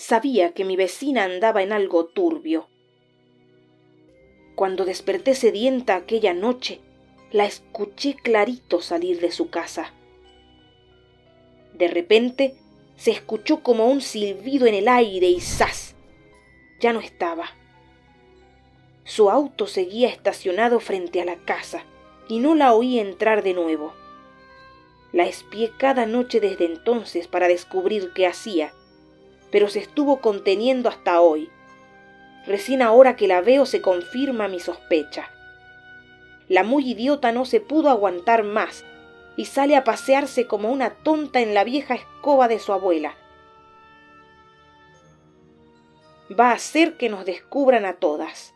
sabía que mi vecina andaba en algo turbio. Cuando desperté sedienta aquella noche, la escuché clarito salir de su casa. De repente se escuchó como un silbido en el aire y ¡zas! Ya no estaba. Su auto seguía estacionado frente a la casa y no la oí entrar de nuevo. La espié cada noche desde entonces para descubrir qué hacía, pero se estuvo conteniendo hasta hoy. Recién ahora que la veo se confirma mi sospecha. La muy idiota no se pudo aguantar más y sale a pasearse como una tonta en la vieja escoba de su abuela. Va a hacer que nos descubran a todas.